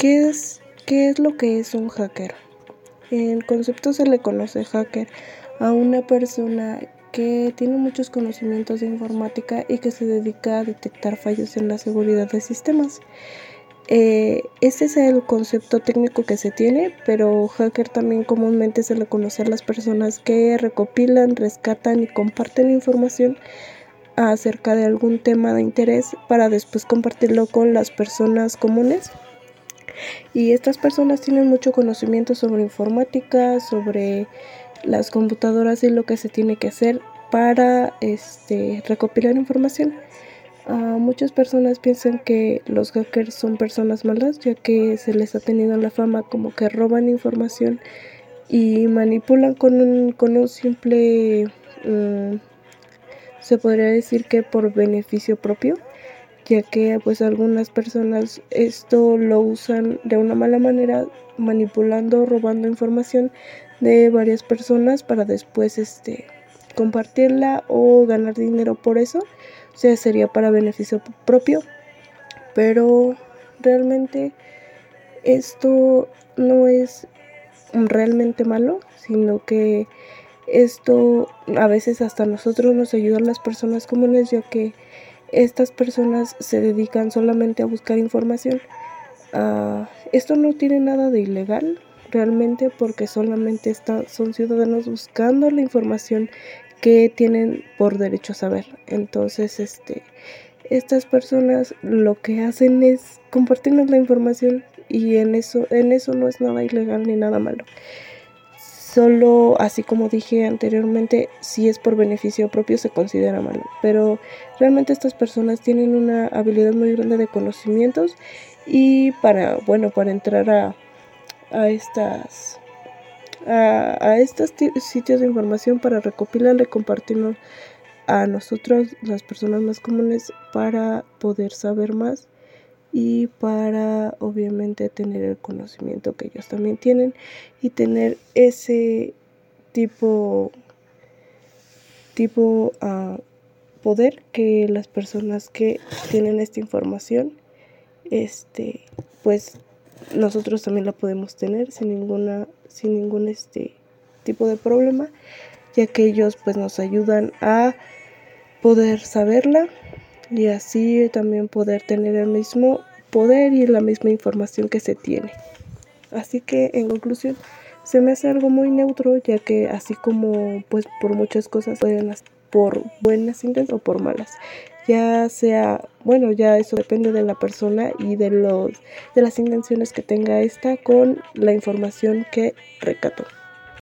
¿qué es, ¿qué es lo que es un hacker? En concepto se le conoce hacker a una persona que tiene muchos conocimientos de informática y que se dedica a detectar fallos en la seguridad de sistemas. Eh, ese es el concepto técnico que se tiene, pero hacker también comúnmente se le conoce a las personas que recopilan, rescatan y comparten información acerca de algún tema de interés para después compartirlo con las personas comunes. Y estas personas tienen mucho conocimiento sobre informática, sobre las computadoras y lo que se tiene que hacer para este, recopilar información. Uh, muchas personas piensan que los hackers son personas malas ya que se les ha tenido la fama como que roban información y manipulan con un, con un simple, uh, se podría decir que por beneficio propio, ya que pues algunas personas esto lo usan de una mala manera manipulando, robando información de varias personas para después este compartirla o ganar dinero por eso. O sea, sería para beneficio propio, pero realmente esto no es realmente malo, sino que esto a veces hasta nosotros nos ayudan las personas comunes, ya que estas personas se dedican solamente a buscar información. Uh, esto no tiene nada de ilegal realmente porque solamente está, son ciudadanos buscando la información que tienen por derecho a saber. Entonces, este, estas personas lo que hacen es compartirnos la información y en eso, en eso no es nada ilegal ni nada malo. Solo, así como dije anteriormente, si es por beneficio propio se considera malo. Pero realmente estas personas tienen una habilidad muy grande de conocimientos y para, bueno, para entrar a, a estas a, estos sitios de información para recopilarla y compartirlo a nosotros, las personas más comunes, para poder saber más y para obviamente tener el conocimiento que ellos también tienen y tener ese tipo tipo uh, poder que las personas que tienen esta información este pues nosotros también la podemos tener sin ninguna sin ningún este tipo de problema ya que ellos pues nos ayudan a poder saberla y así también poder tener el mismo poder y la misma información que se tiene así que en conclusión se me hace algo muy neutro ya que así como pues por muchas cosas pueden por buenas intenciones o por malas ya sea, bueno, ya eso depende de la persona y de los de las intenciones que tenga esta con la información que recató.